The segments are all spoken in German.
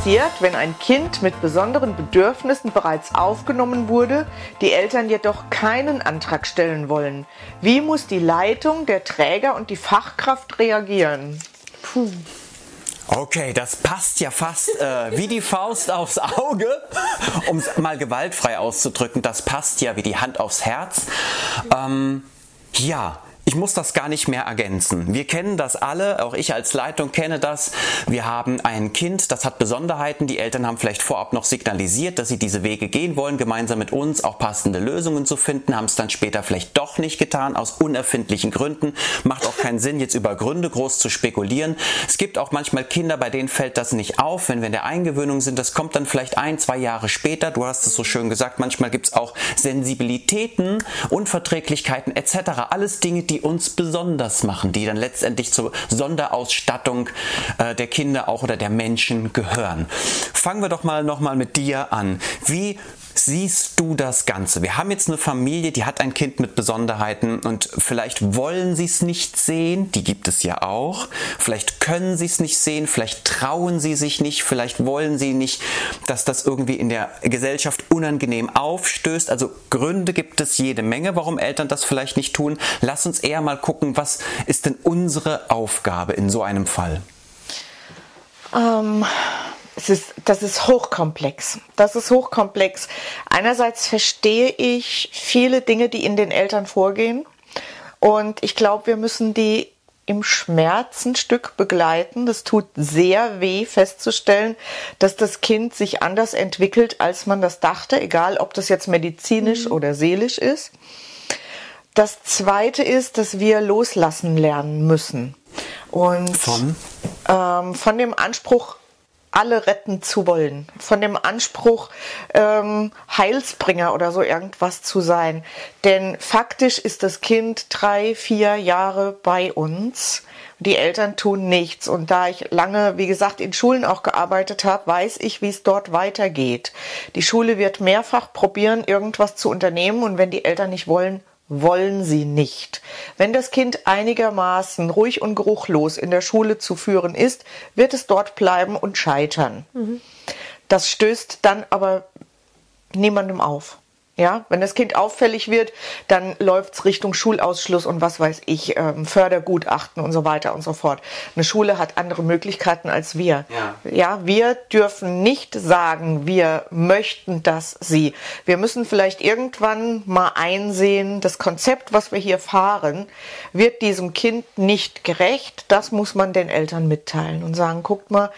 Was passiert, wenn ein Kind mit besonderen Bedürfnissen bereits aufgenommen wurde, die Eltern jedoch keinen Antrag stellen wollen? Wie muss die Leitung, der Träger und die Fachkraft reagieren? Puh. Okay, das passt ja fast äh, wie die Faust aufs Auge, um es mal gewaltfrei auszudrücken. Das passt ja wie die Hand aufs Herz. Ähm, ja, ich muss das gar nicht mehr ergänzen. Wir kennen das alle, auch ich als Leitung kenne das. Wir haben ein Kind, das hat Besonderheiten. Die Eltern haben vielleicht vorab noch signalisiert, dass sie diese Wege gehen wollen, gemeinsam mit uns auch passende Lösungen zu finden, haben es dann später vielleicht doch nicht getan, aus unerfindlichen Gründen. Macht auch keinen Sinn, jetzt über Gründe groß zu spekulieren. Es gibt auch manchmal Kinder, bei denen fällt das nicht auf, wenn wir in der Eingewöhnung sind. Das kommt dann vielleicht ein, zwei Jahre später. Du hast es so schön gesagt, manchmal gibt es auch Sensibilitäten, Unverträglichkeiten etc. Alles Dinge, die uns besonders machen, die dann letztendlich zur Sonderausstattung äh, der Kinder auch oder der Menschen gehören. Fangen wir doch mal nochmal mit dir an. Wie siehst du das Ganze? Wir haben jetzt eine Familie, die hat ein Kind mit Besonderheiten und vielleicht wollen sie es nicht sehen, die gibt es ja auch. Vielleicht können sie es nicht sehen, vielleicht trauen sie sich nicht, vielleicht wollen sie nicht, dass das irgendwie in der Gesellschaft unangenehm aufstößt. Also Gründe gibt es jede Menge, warum Eltern das vielleicht nicht tun. Lass uns eher mal gucken, was ist denn unsere Aufgabe in so einem Fall? Ähm, es ist, das ist hochkomplex. Das ist hochkomplex. Einerseits verstehe ich viele Dinge, die in den Eltern vorgehen. Und ich glaube, wir müssen die im Schmerzenstück begleiten. Das tut sehr weh festzustellen, dass das Kind sich anders entwickelt, als man das dachte, egal ob das jetzt medizinisch mhm. oder seelisch ist. Das zweite ist, dass wir loslassen lernen müssen. Und von? Ähm, von dem Anspruch, alle retten zu wollen, von dem Anspruch, ähm, Heilsbringer oder so irgendwas zu sein. Denn faktisch ist das Kind drei, vier Jahre bei uns. Die Eltern tun nichts. Und da ich lange, wie gesagt, in Schulen auch gearbeitet habe, weiß ich, wie es dort weitergeht. Die Schule wird mehrfach probieren, irgendwas zu unternehmen. Und wenn die Eltern nicht wollen, wollen sie nicht. Wenn das Kind einigermaßen ruhig und geruchlos in der Schule zu führen ist, wird es dort bleiben und scheitern. Mhm. Das stößt dann aber niemandem auf. Ja, wenn das Kind auffällig wird, dann läuft es Richtung Schulausschluss und was weiß ich, ähm, Fördergutachten und so weiter und so fort. Eine Schule hat andere Möglichkeiten als wir. Ja. ja, wir dürfen nicht sagen, wir möchten das sie. Wir müssen vielleicht irgendwann mal einsehen, das Konzept, was wir hier fahren, wird diesem Kind nicht gerecht. Das muss man den Eltern mitteilen und sagen, guckt mal,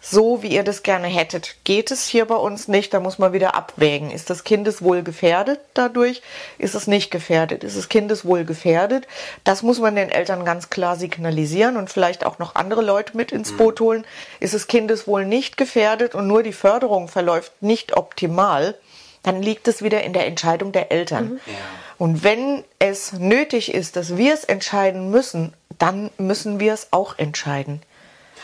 so, wie ihr das gerne hättet. Geht es hier bei uns nicht, da muss man wieder abwägen. Ist das Kindeswohl gefährdet dadurch? Ist es nicht gefährdet? Ist das Kindeswohl gefährdet? Das muss man den Eltern ganz klar signalisieren und vielleicht auch noch andere Leute mit ins Boot mhm. holen. Ist das Kindeswohl nicht gefährdet und nur die Förderung verläuft nicht optimal? Dann liegt es wieder in der Entscheidung der Eltern. Mhm. Ja. Und wenn es nötig ist, dass wir es entscheiden müssen, dann müssen wir es auch entscheiden.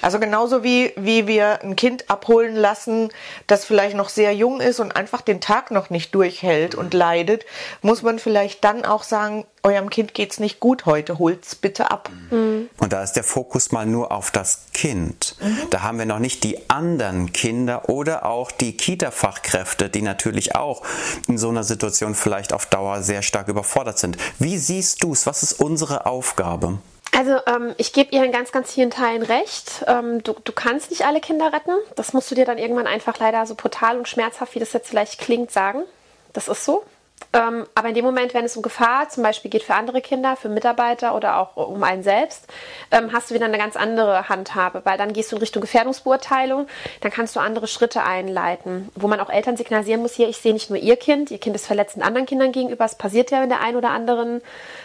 Also genauso wie, wie wir ein Kind abholen lassen, das vielleicht noch sehr jung ist und einfach den Tag noch nicht durchhält und leidet, muss man vielleicht dann auch sagen, eurem Kind geht's nicht gut heute, holt's bitte ab. Mhm. Und da ist der Fokus mal nur auf das Kind. Mhm. Da haben wir noch nicht die anderen Kinder oder auch die Kita-Fachkräfte, die natürlich auch in so einer Situation vielleicht auf Dauer sehr stark überfordert sind. Wie siehst du es? Was ist unsere Aufgabe? Also ähm, ich gebe ihr in ganz, ganz vielen Teilen recht. Ähm, du, du kannst nicht alle Kinder retten. Das musst du dir dann irgendwann einfach leider so brutal und schmerzhaft, wie das jetzt vielleicht klingt, sagen. Das ist so. Ähm, aber in dem Moment, wenn es um Gefahr zum Beispiel geht für andere Kinder, für Mitarbeiter oder auch um einen selbst, ähm, hast du wieder eine ganz andere Handhabe, weil dann gehst du in Richtung Gefährdungsbeurteilung, dann kannst du andere Schritte einleiten, wo man auch Eltern signalisieren muss, hier, ich sehe nicht nur ihr Kind, ihr Kind ist verletzt anderen Kindern gegenüber, es passiert ja in der einen oder anderen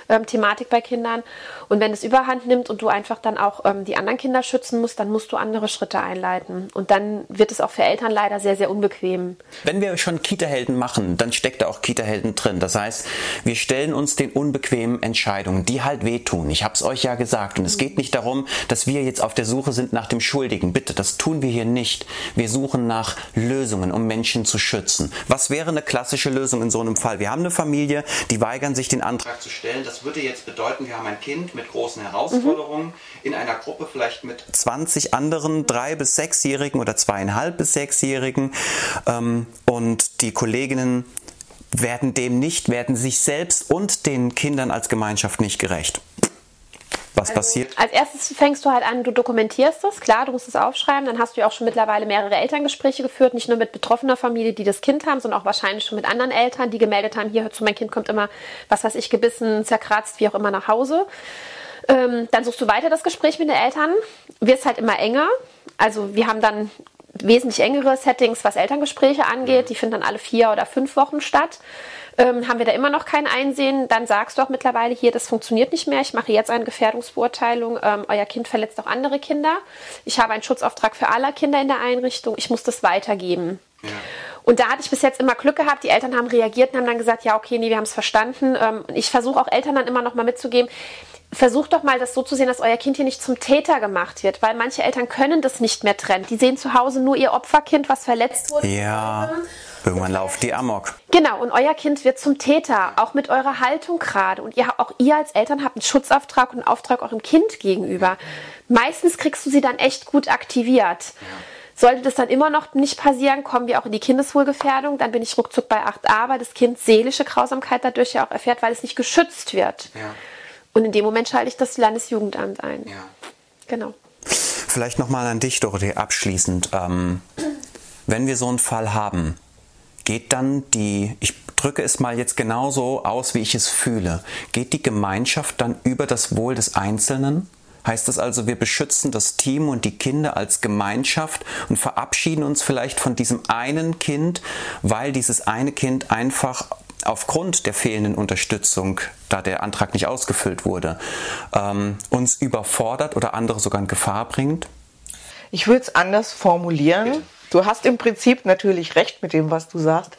ähm, Thematik bei Kindern. Und wenn es überhand nimmt und du einfach dann auch ähm, die anderen Kinder schützen musst, dann musst du andere Schritte einleiten. Und dann wird es auch für Eltern leider sehr, sehr unbequem. Wenn wir schon Kita-Helden machen, dann steckt da auch Kita-Helden mittendrin. Das heißt, wir stellen uns den unbequemen Entscheidungen, die halt wehtun. Ich habe es euch ja gesagt. Und es geht nicht darum, dass wir jetzt auf der Suche sind nach dem Schuldigen. Bitte, das tun wir hier nicht. Wir suchen nach Lösungen, um Menschen zu schützen. Was wäre eine klassische Lösung in so einem Fall? Wir haben eine Familie, die weigern sich den Antrag zu stellen. Das würde jetzt bedeuten, wir haben ein Kind mit großen Herausforderungen mhm. in einer Gruppe vielleicht mit 20 anderen drei bis sechsjährigen oder zweieinhalb bis sechsjährigen ähm, und die Kolleginnen werden dem nicht, werden sich selbst und den Kindern als Gemeinschaft nicht gerecht. Was also, passiert? Als erstes fängst du halt an, du dokumentierst es, klar, du musst es aufschreiben. Dann hast du ja auch schon mittlerweile mehrere Elterngespräche geführt, nicht nur mit betroffener Familie, die das Kind haben, sondern auch wahrscheinlich schon mit anderen Eltern, die gemeldet haben, hier, hör zu, mein Kind kommt immer, was weiß ich, gebissen, zerkratzt, wie auch immer nach Hause. Ähm, dann suchst du weiter das Gespräch mit den Eltern, wirst halt immer enger. Also wir haben dann wesentlich engere Settings, was Elterngespräche angeht. Die finden dann alle vier oder fünf Wochen statt. Ähm, haben wir da immer noch kein Einsehen, dann sagst du auch mittlerweile hier, das funktioniert nicht mehr. Ich mache jetzt eine Gefährdungsbeurteilung. Ähm, euer Kind verletzt auch andere Kinder. Ich habe einen Schutzauftrag für alle Kinder in der Einrichtung. Ich muss das weitergeben. Ja. Und da hatte ich bis jetzt immer Glück gehabt. Die Eltern haben reagiert und haben dann gesagt, ja, okay, nee, wir haben es verstanden. Ähm, ich versuche auch Eltern dann immer noch mal mitzugeben, versucht doch mal das so zu sehen, dass euer Kind hier nicht zum Täter gemacht wird, weil manche Eltern können das nicht mehr trennen. Die sehen zu Hause nur ihr Opferkind, was verletzt wurde. Ja. Irgendwann lauft die Amok. Genau, und euer Kind wird zum Täter, auch mit eurer Haltung gerade. Und ihr, auch ihr als Eltern habt einen Schutzauftrag und einen Auftrag eurem Kind gegenüber. Meistens kriegst du sie dann echt gut aktiviert. Sollte das dann immer noch nicht passieren, kommen wir auch in die Kindeswohlgefährdung. Dann bin ich ruckzuck bei 8a, weil das Kind seelische Grausamkeit dadurch ja auch erfährt, weil es nicht geschützt wird. Ja. Und in dem Moment schalte ich das Landesjugendamt ein. Ja. Genau. Vielleicht nochmal an dich, Dorothee, abschließend. Ähm, wenn wir so einen Fall haben, geht dann die, ich drücke es mal jetzt genauso aus, wie ich es fühle, geht die Gemeinschaft dann über das Wohl des Einzelnen? Heißt das also, wir beschützen das Team und die Kinder als Gemeinschaft und verabschieden uns vielleicht von diesem einen Kind, weil dieses eine Kind einfach aufgrund der fehlenden Unterstützung, da der Antrag nicht ausgefüllt wurde, ähm, uns überfordert oder andere sogar in Gefahr bringt? Ich würde es anders formulieren. Bitte. Du hast im Prinzip natürlich recht mit dem, was du sagst.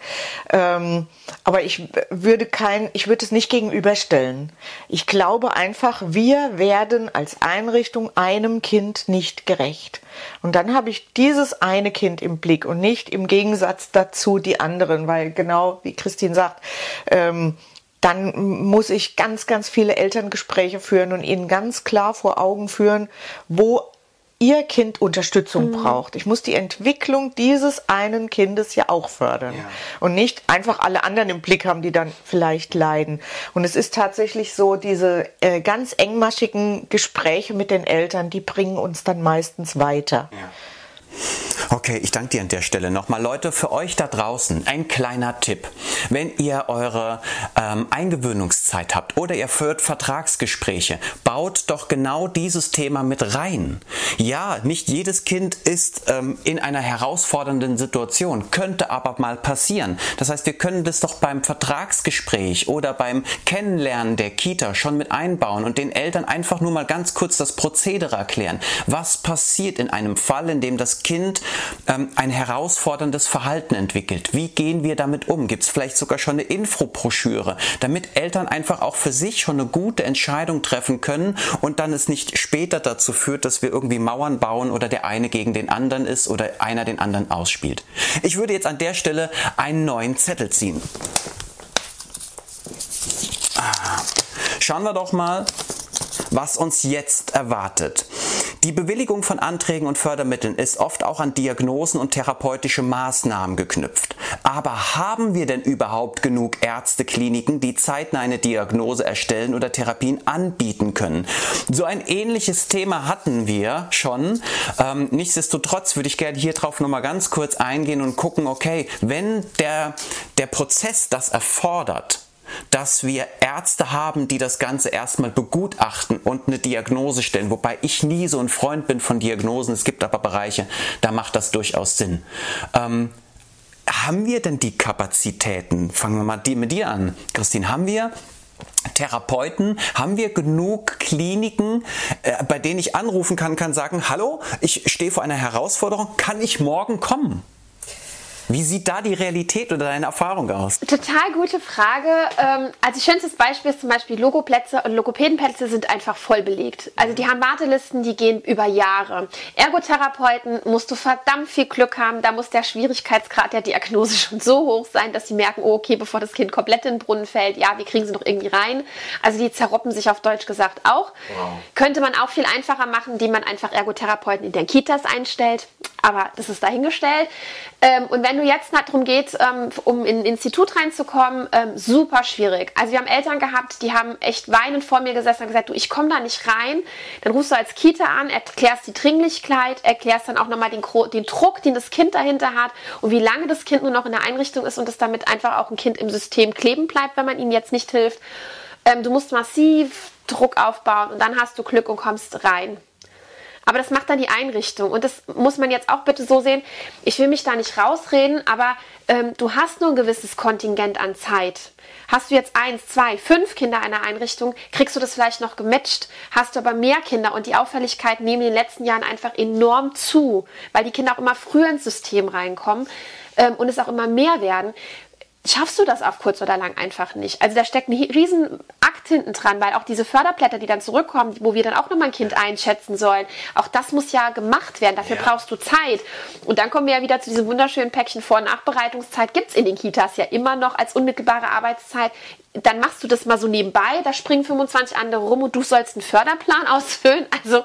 Ähm, aber ich würde kein, ich würde es nicht gegenüberstellen. Ich glaube einfach, wir werden als Einrichtung einem Kind nicht gerecht. Und dann habe ich dieses eine Kind im Blick und nicht im Gegensatz dazu die anderen, weil genau wie Christine sagt, ähm, dann muss ich ganz, ganz viele Elterngespräche führen und ihnen ganz klar vor Augen führen, wo ihr Kind Unterstützung mhm. braucht. Ich muss die Entwicklung dieses einen Kindes ja auch fördern ja. und nicht einfach alle anderen im Blick haben, die dann vielleicht leiden. Und es ist tatsächlich so, diese äh, ganz engmaschigen Gespräche mit den Eltern, die bringen uns dann meistens weiter. Ja. Okay, ich danke dir an der Stelle nochmal. Leute, für euch da draußen ein kleiner Tipp. Wenn ihr eure ähm, Eingewöhnungszeit habt oder ihr führt Vertragsgespräche, baut doch genau dieses Thema mit rein. Ja, nicht jedes Kind ist ähm, in einer herausfordernden Situation, könnte aber mal passieren. Das heißt, wir können das doch beim Vertragsgespräch oder beim Kennenlernen der Kita schon mit einbauen und den Eltern einfach nur mal ganz kurz das Prozedere erklären. Was passiert in einem Fall, in dem das Kind ähm, ein herausforderndes Verhalten entwickelt. Wie gehen wir damit um? Gibt es vielleicht sogar schon eine Infobroschüre, damit Eltern einfach auch für sich schon eine gute Entscheidung treffen können und dann es nicht später dazu führt, dass wir irgendwie Mauern bauen oder der eine gegen den anderen ist oder einer den anderen ausspielt. Ich würde jetzt an der Stelle einen neuen Zettel ziehen. Ah. Schauen wir doch mal, was uns jetzt erwartet. Die Bewilligung von Anträgen und Fördermitteln ist oft auch an Diagnosen und therapeutische Maßnahmen geknüpft. Aber haben wir denn überhaupt genug Ärztekliniken, die zeitnah eine Diagnose erstellen oder Therapien anbieten können? So ein ähnliches Thema hatten wir schon. Ähm, nichtsdestotrotz würde ich gerne hier drauf nochmal ganz kurz eingehen und gucken, okay, wenn der, der Prozess das erfordert, dass wir Ärzte haben, die das Ganze erstmal begutachten und eine Diagnose stellen, wobei ich nie so ein Freund bin von Diagnosen. Es gibt aber Bereiche, da macht das durchaus Sinn. Ähm, haben wir denn die Kapazitäten? Fangen wir mal mit dir an, Christine. Haben wir Therapeuten, haben wir genug Kliniken, äh, bei denen ich anrufen kann, kann sagen, hallo, ich stehe vor einer Herausforderung, kann ich morgen kommen? Wie sieht da die Realität oder deine Erfahrung aus? Total gute Frage. Ähm, also schönstes Beispiel ist zum Beispiel Logoplätze und Logopädenplätze sind einfach voll belegt. Also die haben Wartelisten, die gehen über Jahre. Ergotherapeuten musst du verdammt viel Glück haben. Da muss der Schwierigkeitsgrad der Diagnose schon so hoch sein, dass sie merken, oh, okay, bevor das Kind komplett in den Brunnen fällt, ja, wir kriegen sie noch irgendwie rein. Also die zerroppen sich auf Deutsch gesagt auch. Wow. Könnte man auch viel einfacher machen, indem man einfach Ergotherapeuten in den Kitas einstellt. Aber das ist dahingestellt. Ähm, und wenn du jetzt darum geht, ähm, um in ein Institut reinzukommen, ähm, super schwierig. Also wir haben Eltern gehabt, die haben echt weinend vor mir gesessen und gesagt, du, ich komme da nicht rein. Dann rufst du als Kita an, erklärst die Dringlichkeit, erklärst dann auch nochmal den, den Druck, den das Kind dahinter hat und wie lange das Kind nur noch in der Einrichtung ist und dass damit einfach auch ein Kind im System kleben bleibt, wenn man ihm jetzt nicht hilft. Ähm, du musst massiv Druck aufbauen und dann hast du Glück und kommst rein. Aber das macht dann die Einrichtung. Und das muss man jetzt auch bitte so sehen. Ich will mich da nicht rausreden, aber ähm, du hast nur ein gewisses Kontingent an Zeit. Hast du jetzt eins, zwei, fünf Kinder in einer Einrichtung, kriegst du das vielleicht noch gematcht. Hast du aber mehr Kinder und die Auffälligkeit nehmen in den letzten Jahren einfach enorm zu, weil die Kinder auch immer früher ins System reinkommen ähm, und es auch immer mehr werden schaffst du das auf kurz oder lang einfach nicht. Also da steckt ein riesen Akt hinten dran, weil auch diese Förderblätter, die dann zurückkommen, wo wir dann auch nochmal ein Kind einschätzen sollen, auch das muss ja gemacht werden. Dafür ja. brauchst du Zeit. Und dann kommen wir ja wieder zu diesem wunderschönen Päckchen Vor- und Nachbereitungszeit. Gibt es in den Kitas ja immer noch als unmittelbare Arbeitszeit. Dann machst du das mal so nebenbei, da springen 25 andere rum und du sollst einen Förderplan ausfüllen. Also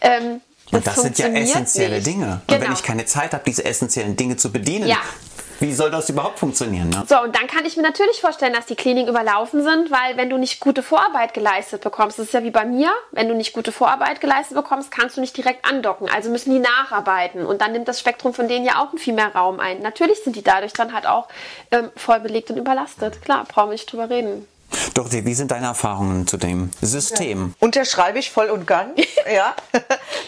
ähm, das und das sind ja essentielle nicht. Dinge. Und genau. wenn ich keine Zeit habe, diese essentiellen Dinge zu bedienen, ja. Wie soll das überhaupt funktionieren? Ne? So, und dann kann ich mir natürlich vorstellen, dass die Kliniken überlaufen sind, weil wenn du nicht gute Vorarbeit geleistet bekommst, das ist ja wie bei mir, wenn du nicht gute Vorarbeit geleistet bekommst, kannst du nicht direkt andocken. Also müssen die nacharbeiten und dann nimmt das Spektrum von denen ja auch viel mehr Raum ein. Natürlich sind die dadurch dann halt auch ähm, voll belegt und überlastet. Klar, brauchen wir nicht drüber reden. Dorothee, wie sind deine Erfahrungen zu dem System? Ja. Unterschreibe ich voll und ganz. ja.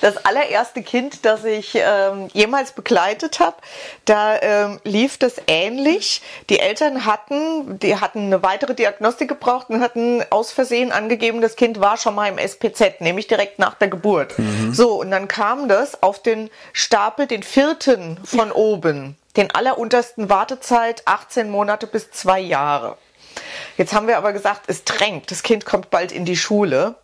Das allererste Kind, das ich ähm, jemals begleitet habe, da ähm, lief das ähnlich. Die Eltern hatten, die hatten eine weitere Diagnostik gebraucht und hatten aus Versehen angegeben, das Kind war schon mal im SPZ, nämlich direkt nach der Geburt. Mhm. So, und dann kam das auf den Stapel, den vierten von oben, den alleruntersten Wartezeit, 18 Monate bis zwei Jahre. Jetzt haben wir aber gesagt, es drängt. Das Kind kommt bald in die Schule.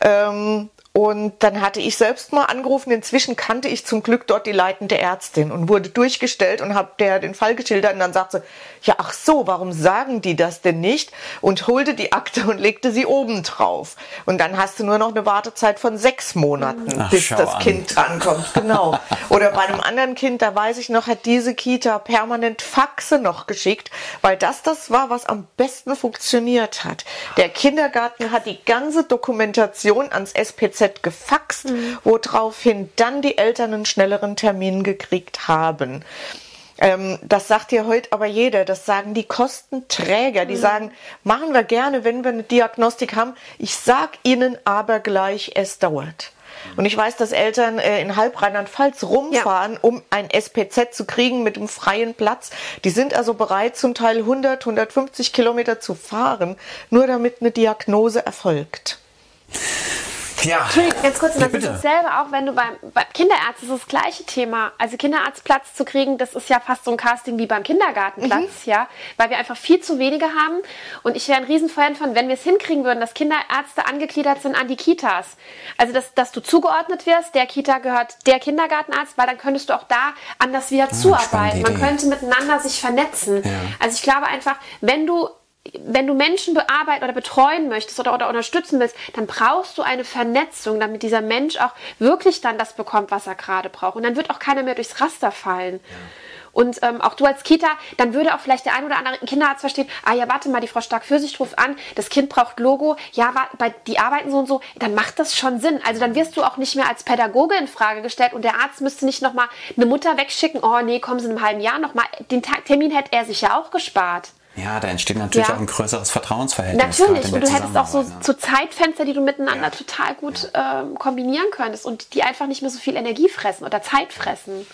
Ähm, und dann hatte ich selbst mal angerufen. Inzwischen kannte ich zum Glück dort die leitende Ärztin und wurde durchgestellt und habe der den Fall geschildert. Und dann sagte sie, ja, ach so, warum sagen die das denn nicht? Und holte die Akte und legte sie oben drauf. Und dann hast du nur noch eine Wartezeit von sechs Monaten, ach, bis das an. Kind drankommt. Genau. Oder bei einem anderen Kind, da weiß ich noch, hat diese Kita permanent Faxe noch geschickt, weil das das war, was am besten funktioniert hat. Der Kindergarten hat die ganze Dokumentation ans SPZ gefaxt, mhm. woraufhin dann die Eltern einen schnelleren Termin gekriegt haben. Ähm, das sagt ja heute aber jeder. Das sagen die Kostenträger. Die mhm. sagen, machen wir gerne, wenn wir eine Diagnostik haben. Ich sag Ihnen aber gleich, es dauert. Und ich weiß, dass Eltern äh, in halb Rheinland-Pfalz rumfahren, ja. um ein SPZ zu kriegen mit einem freien Platz. Die sind also bereit, zum Teil 100, 150 Kilometer zu fahren, nur damit eine Diagnose erfolgt. Ja. Entschuldigung, ganz kurz, das ja, ist dasselbe, auch wenn du beim, beim Kinderarzt ist das gleiche Thema. Also Kinderarztplatz zu kriegen, das ist ja fast so ein Casting wie beim Kindergartenplatz, mhm. ja, weil wir einfach viel zu wenige haben. Und ich wäre ein Riesenfan von, wenn wir es hinkriegen würden, dass Kinderärzte angegliedert sind an die Kitas. Also, dass, dass du zugeordnet wirst, der Kita gehört der Kindergartenarzt, weil dann könntest du auch da anders wieder ah, zuarbeiten. Man könnte miteinander sich vernetzen. Ja. Also ich glaube einfach, wenn du wenn du Menschen bearbeiten oder betreuen möchtest oder, oder unterstützen willst, dann brauchst du eine Vernetzung, damit dieser Mensch auch wirklich dann das bekommt, was er gerade braucht. Und dann wird auch keiner mehr durchs Raster fallen. Ja. Und ähm, auch du als Kita, dann würde auch vielleicht der ein oder andere Kinderarzt verstehen, ah ja, warte mal, die Frau Stark-Fürsicht ruft an, das Kind braucht Logo, ja, bei, die arbeiten so und so, dann macht das schon Sinn. Also dann wirst du auch nicht mehr als Pädagoge in Frage gestellt und der Arzt müsste nicht nochmal eine Mutter wegschicken, oh nee, kommen Sie in einem halben Jahr nochmal. Den Termin hätte er sich ja auch gespart. Ja, da entsteht natürlich ja. auch ein größeres Vertrauensverhältnis. Natürlich, und du hättest auch so, so Zeitfenster, die du miteinander ja. total gut ja. ähm, kombinieren könntest und die einfach nicht mehr so viel Energie fressen oder Zeit fressen.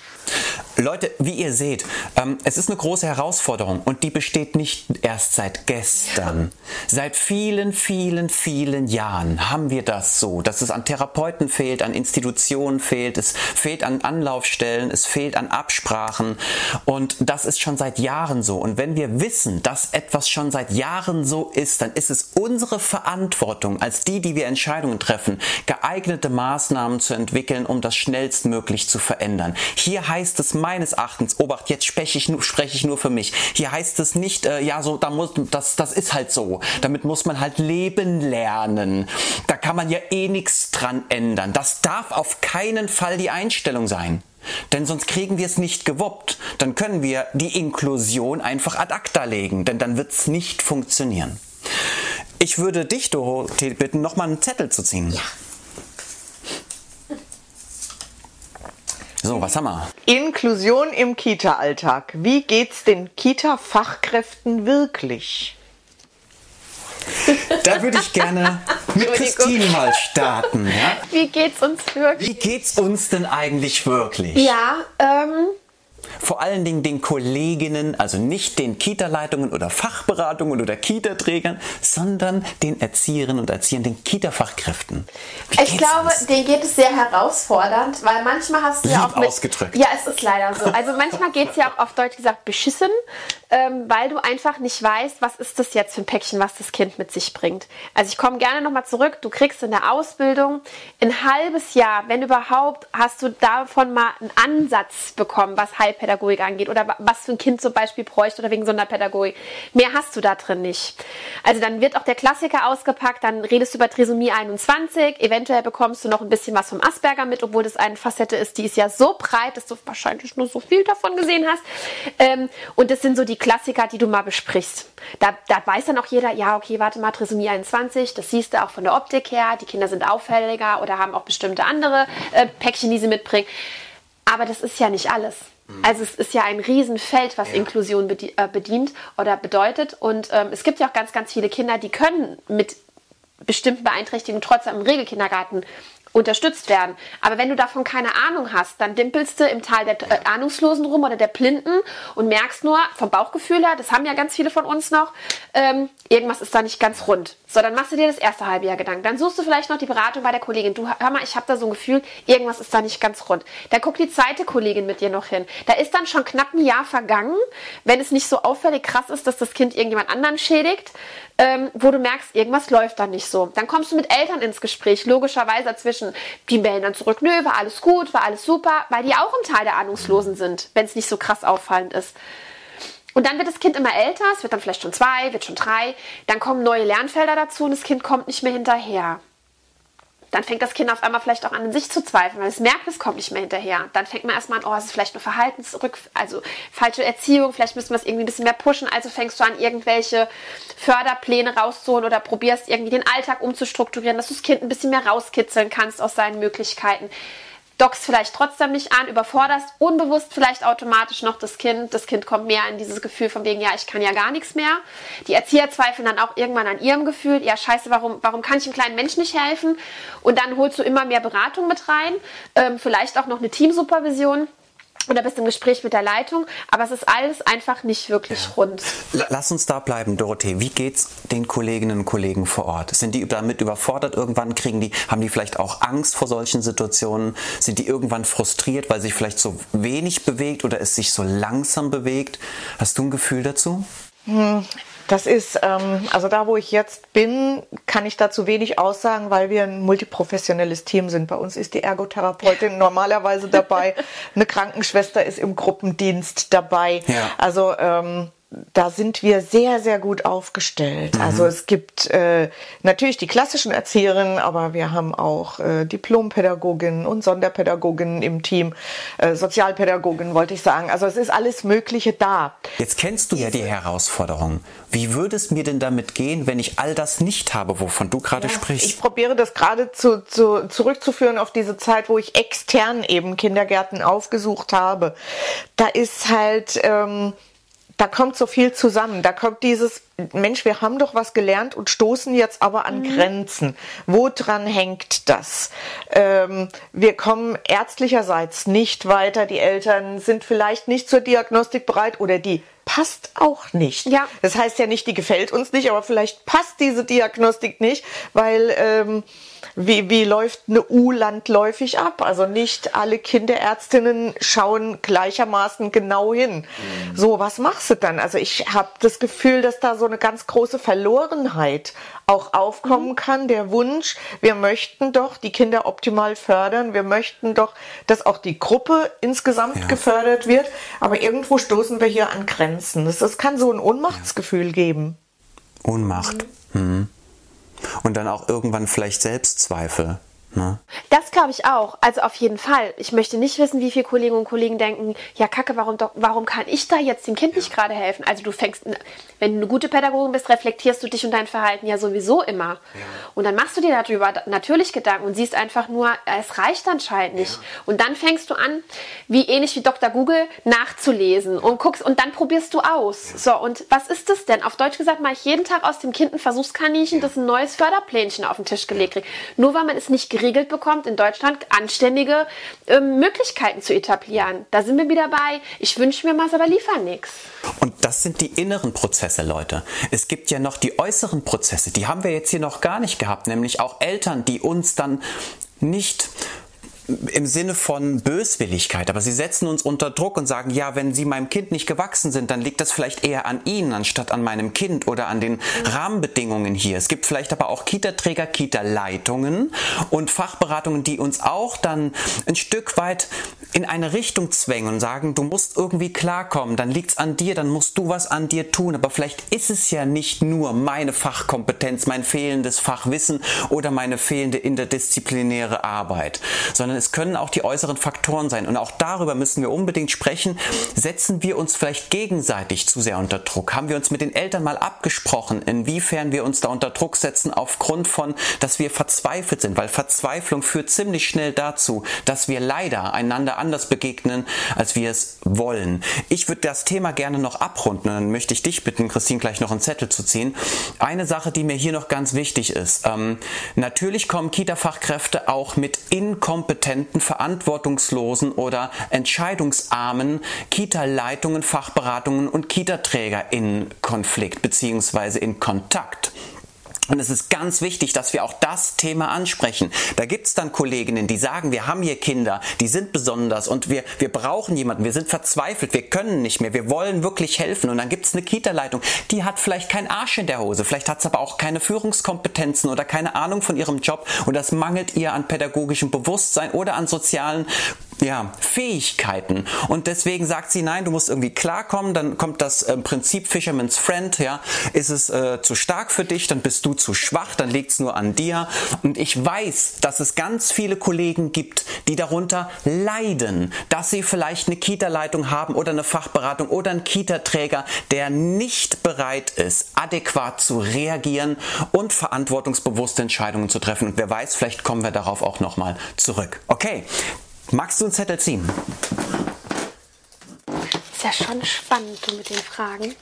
Leute, wie ihr seht, ähm, es ist eine große Herausforderung und die besteht nicht erst seit gestern. Seit vielen, vielen, vielen Jahren haben wir das so, dass es an Therapeuten fehlt, an Institutionen fehlt, es fehlt an Anlaufstellen, es fehlt an Absprachen und das ist schon seit Jahren so. Und wenn wir wissen, dass etwas schon seit Jahren so ist, dann ist es unsere Verantwortung als die, die wir Entscheidungen treffen, geeignete Maßnahmen zu entwickeln, um das schnellstmöglich zu verändern. Hier heißt es meines Erachtens, Obacht, jetzt spreche ich, nur, spreche ich nur für mich. Hier heißt es nicht, äh, ja, so, da muss, das, das ist halt so. Damit muss man halt leben lernen. Da kann man ja eh nichts dran ändern. Das darf auf keinen Fall die Einstellung sein. Denn sonst kriegen wir es nicht gewuppt. Dann können wir die Inklusion einfach ad acta legen, denn dann wird es nicht funktionieren. Ich würde dich, Dorothee, bitten, nochmal einen Zettel zu ziehen. Ja. So, was haben wir? Inklusion im Kita-Alltag. Wie geht's den Kita-Fachkräften wirklich? Da würde ich gerne mit Christine mal starten. Ja? Wie geht's uns wirklich? Wie geht's uns denn eigentlich wirklich? Ja, ähm, Vor allen Dingen den Kolleginnen, also nicht den Kita-Leitungen oder Fachberatungen oder Kita-Trägern, sondern den Erzieherinnen und Erziehern, den Kita-Fachkräften. Ich glaube, uns? denen geht es sehr herausfordernd, weil manchmal hast du ja Lieb auch mit, ausgedrückt. Ja, es ist leider so. Also manchmal geht es ja auch auf Deutsch gesagt beschissen, ähm, weil du einfach nicht weißt, was ist das jetzt für ein Päckchen, was das Kind mit sich bringt. Also ich komme gerne nochmal zurück. Du kriegst in der Ausbildung ein halbes Jahr, wenn überhaupt, hast du davon mal einen Ansatz bekommen, was Heilpädagogik angeht oder wa- was für ein Kind zum Beispiel bräuchte oder wegen Sonderpädagogik. Mehr hast du da drin nicht. Also dann wird auch der Klassiker ausgepackt, dann redest du über Trisomie 21, eventuell bekommst du noch ein bisschen was vom Asperger mit, obwohl das eine Facette ist, die ist ja so breit, dass du wahrscheinlich nur so viel davon gesehen hast. Ähm, und das sind so die Klassiker, die du mal besprichst. Da, da weiß dann auch jeder, ja, okay, warte mal, Trisomie 21, das siehst du auch von der Optik her, die Kinder sind auffälliger oder haben auch bestimmte andere äh, Päckchen, die sie mitbringen. Aber das ist ja nicht alles. Also es ist ja ein Riesenfeld, was Inklusion bedi äh, bedient oder bedeutet. Und ähm, es gibt ja auch ganz, ganz viele Kinder, die können mit bestimmten Beeinträchtigungen trotzdem im Regelkindergarten unterstützt werden. Aber wenn du davon keine Ahnung hast, dann dimpelst du im Tal der äh, Ahnungslosen rum oder der Blinden und merkst nur vom Bauchgefühl her, das haben ja ganz viele von uns noch, ähm, irgendwas ist da nicht ganz rund. So, dann machst du dir das erste halbe Jahr Gedanken. Dann suchst du vielleicht noch die Beratung bei der Kollegin. Du, hör mal, ich habe da so ein Gefühl, irgendwas ist da nicht ganz rund. Dann guckt die zweite Kollegin mit dir noch hin. Da ist dann schon knapp ein Jahr vergangen, wenn es nicht so auffällig krass ist, dass das Kind irgendjemand anderen schädigt, ähm, wo du merkst, irgendwas läuft da nicht so. Dann kommst du mit Eltern ins Gespräch, logischerweise dazwischen. Die melden dann zurück, nö, war alles gut, war alles super, weil die auch im Teil der Ahnungslosen sind, wenn es nicht so krass auffallend ist. Und dann wird das Kind immer älter, es wird dann vielleicht schon zwei, wird schon drei, dann kommen neue Lernfelder dazu und das Kind kommt nicht mehr hinterher. Dann fängt das Kind auf einmal vielleicht auch an, in sich zu zweifeln, weil es merkt, es kommt nicht mehr hinterher. Dann fängt man erstmal an, oh, es ist vielleicht eine Verhaltensrück, also falsche Erziehung, vielleicht müssen wir es irgendwie ein bisschen mehr pushen. Also fängst du an, irgendwelche Förderpläne rauszuholen oder probierst irgendwie den Alltag umzustrukturieren, dass du das Kind ein bisschen mehr rauskitzeln kannst aus seinen Möglichkeiten dockst vielleicht trotzdem nicht an, überforderst unbewusst vielleicht automatisch noch das Kind. Das Kind kommt mehr in dieses Gefühl von wegen, ja, ich kann ja gar nichts mehr. Die Erzieher zweifeln dann auch irgendwann an ihrem Gefühl, ja, scheiße, warum, warum kann ich einem kleinen Menschen nicht helfen? Und dann holst du immer mehr Beratung mit rein, ähm, vielleicht auch noch eine Teamsupervision. Oder bist im Gespräch mit der Leitung, aber es ist alles einfach nicht wirklich rund. La- Lass uns da bleiben, Dorothee. Wie geht's den Kolleginnen und Kollegen vor Ort? Sind die damit überfordert irgendwann? Kriegen die, haben die vielleicht auch Angst vor solchen Situationen? Sind die irgendwann frustriert, weil sich vielleicht so wenig bewegt oder es sich so langsam bewegt? Hast du ein Gefühl dazu? Das ist, ähm, also da, wo ich jetzt bin, kann ich dazu wenig aussagen, weil wir ein multiprofessionelles Team sind. Bei uns ist die Ergotherapeutin normalerweise dabei, eine Krankenschwester ist im Gruppendienst dabei. Ja. Also ähm, da sind wir sehr, sehr gut aufgestellt. Also es gibt äh, natürlich die klassischen Erzieherinnen, aber wir haben auch äh, Diplompädagoginnen und Sonderpädagoginnen im Team, äh, Sozialpädagoginnen wollte ich sagen. Also es ist alles Mögliche da. Jetzt kennst du ja die Herausforderung. Wie würde es mir denn damit gehen, wenn ich all das nicht habe, wovon du gerade sprichst? Ich probiere das gerade zu, zu, zurückzuführen auf diese Zeit, wo ich extern eben Kindergärten aufgesucht habe. Da ist halt ähm, da kommt so viel zusammen. Da kommt dieses, Mensch, wir haben doch was gelernt und stoßen jetzt aber an mhm. Grenzen. Woran hängt das? Ähm, wir kommen ärztlicherseits nicht weiter. Die Eltern sind vielleicht nicht zur Diagnostik bereit oder die passt auch nicht. Ja. Das heißt ja nicht, die gefällt uns nicht, aber vielleicht passt diese Diagnostik nicht, weil ähm, wie, wie läuft eine U landläufig ab? Also nicht alle Kinderärztinnen schauen gleichermaßen genau hin. Mhm. So, was machst du dann? Also ich habe das Gefühl, dass da so eine ganz große Verlorenheit auch aufkommen mhm. kann. Der Wunsch, wir möchten doch die Kinder optimal fördern. Wir möchten doch, dass auch die Gruppe insgesamt ja. gefördert wird. Aber irgendwo stoßen wir hier an Grenzen. Es kann so ein Ohnmachtsgefühl ja. geben. Ohnmacht. Mhm. Und dann auch irgendwann vielleicht Selbstzweifel. Ne? Das glaube ich auch. Also auf jeden Fall. Ich möchte nicht wissen, wie viele Kolleginnen und Kollegen denken, ja Kacke, warum, doch, warum kann ich da jetzt dem Kind nicht gerade helfen? Also du fängst, wenn du eine gute Pädagogin bist, reflektierst du dich und dein Verhalten ja sowieso immer. Ja. Und dann machst du dir darüber natürlich Gedanken und siehst einfach nur, es reicht anscheinend nicht. Ja. Und dann fängst du an, wie ähnlich wie Dr. Google, nachzulesen und guckst und dann probierst du aus. Ja. So, und was ist das denn? Auf Deutsch gesagt, mache ich jeden Tag aus dem Kind ein Versuchskaninchen, das ein neues Förderplänchen auf den Tisch gelegt kriegt. Nur weil man es nicht geregelt bekommt, in Deutschland anständige äh, Möglichkeiten zu etablieren. Da sind wir wieder bei, ich wünsche mir was, aber liefern nichts. Und das sind die inneren Prozesse, Leute. Es gibt ja noch die äußeren Prozesse, die haben wir jetzt hier noch gar nicht gehabt, nämlich auch Eltern, die uns dann nicht im Sinne von Böswilligkeit, aber sie setzen uns unter Druck und sagen, ja, wenn sie meinem Kind nicht gewachsen sind, dann liegt das vielleicht eher an ihnen anstatt an meinem Kind oder an den Rahmenbedingungen hier. Es gibt vielleicht aber auch Kita-Träger, Kita-Leitungen und Fachberatungen, die uns auch dann ein Stück weit in eine Richtung zwängen und sagen, du musst irgendwie klarkommen, dann liegt's an dir, dann musst du was an dir tun, aber vielleicht ist es ja nicht nur meine Fachkompetenz, mein fehlendes Fachwissen oder meine fehlende interdisziplinäre Arbeit, sondern es können auch die äußeren Faktoren sein. Und auch darüber müssen wir unbedingt sprechen. Setzen wir uns vielleicht gegenseitig zu sehr unter Druck? Haben wir uns mit den Eltern mal abgesprochen, inwiefern wir uns da unter Druck setzen aufgrund von, dass wir verzweifelt sind? Weil Verzweiflung führt ziemlich schnell dazu, dass wir leider einander anders begegnen, als wir es wollen. Ich würde das Thema gerne noch abrunden. Dann möchte ich dich bitten, Christine, gleich noch einen Zettel zu ziehen. Eine Sache, die mir hier noch ganz wichtig ist. Ähm, natürlich kommen Kita-Fachkräfte auch mit Inkompetenz inkompetenten, verantwortungslosen oder entscheidungsarmen Kita-Leitungen, Fachberatungen und Kita-Träger in Konflikt bzw. in Kontakt. Und es ist ganz wichtig, dass wir auch das Thema ansprechen. Da gibt's dann Kolleginnen, die sagen, wir haben hier Kinder, die sind besonders und wir, wir brauchen jemanden, wir sind verzweifelt, wir können nicht mehr, wir wollen wirklich helfen. Und dann gibt's eine Kita-Leitung, die hat vielleicht keinen Arsch in der Hose, vielleicht hat's aber auch keine Führungskompetenzen oder keine Ahnung von ihrem Job und das mangelt ihr an pädagogischem Bewusstsein oder an sozialen ja, Fähigkeiten. Und deswegen sagt sie, nein, du musst irgendwie klarkommen, dann kommt das äh, Prinzip Fisherman's Friend, ja, ist es äh, zu stark für dich, dann bist du zu schwach, dann liegt's nur an dir. Und ich weiß, dass es ganz viele Kollegen gibt, die darunter leiden, dass sie vielleicht eine Kita-Leitung haben oder eine Fachberatung oder einen Kita-Träger, der nicht bereit ist, adäquat zu reagieren und verantwortungsbewusste Entscheidungen zu treffen. Und wer weiß, vielleicht kommen wir darauf auch nochmal zurück. Okay, Magst du einen Zettel ziehen? Ist ja schon spannend mit den Fragen.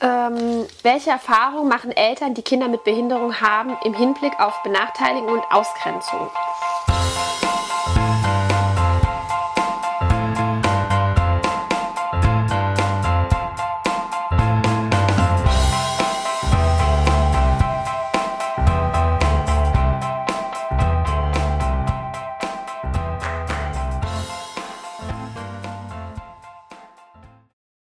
Ähm, welche Erfahrungen machen Eltern, die Kinder mit Behinderung haben, im Hinblick auf Benachteiligung und Ausgrenzung?